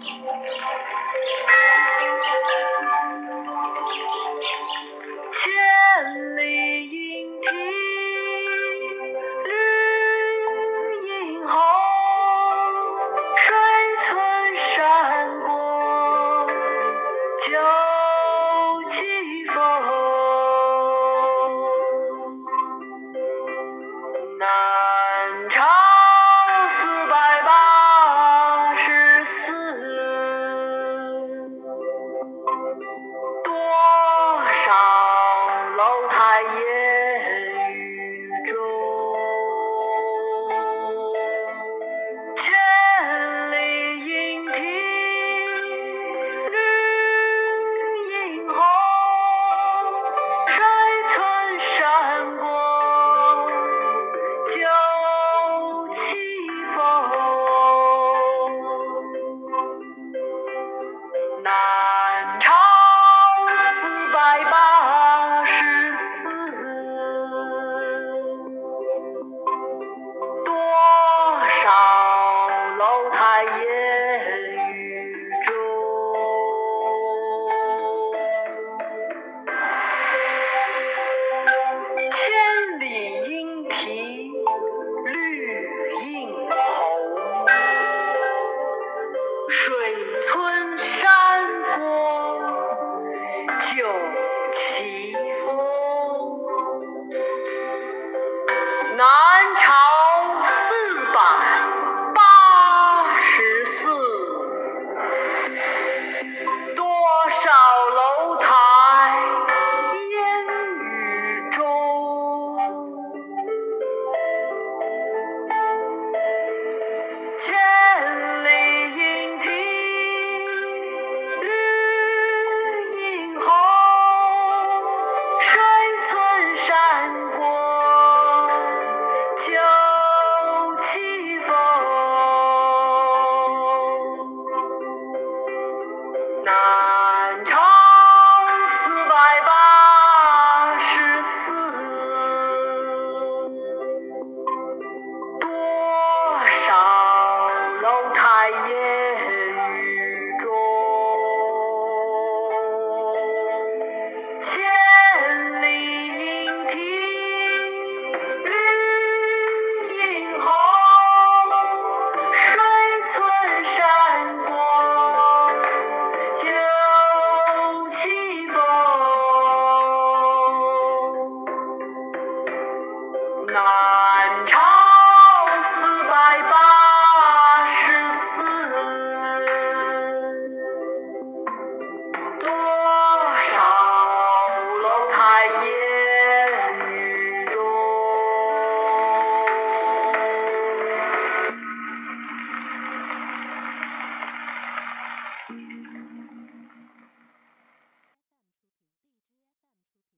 千里莺啼绿映红，水村山郭酒旗风。烟雨中。千里莺啼绿映红，水村山郭酒旗风。南烟雨中。千里莺啼绿映红，水村山郭酒旗风。南朝南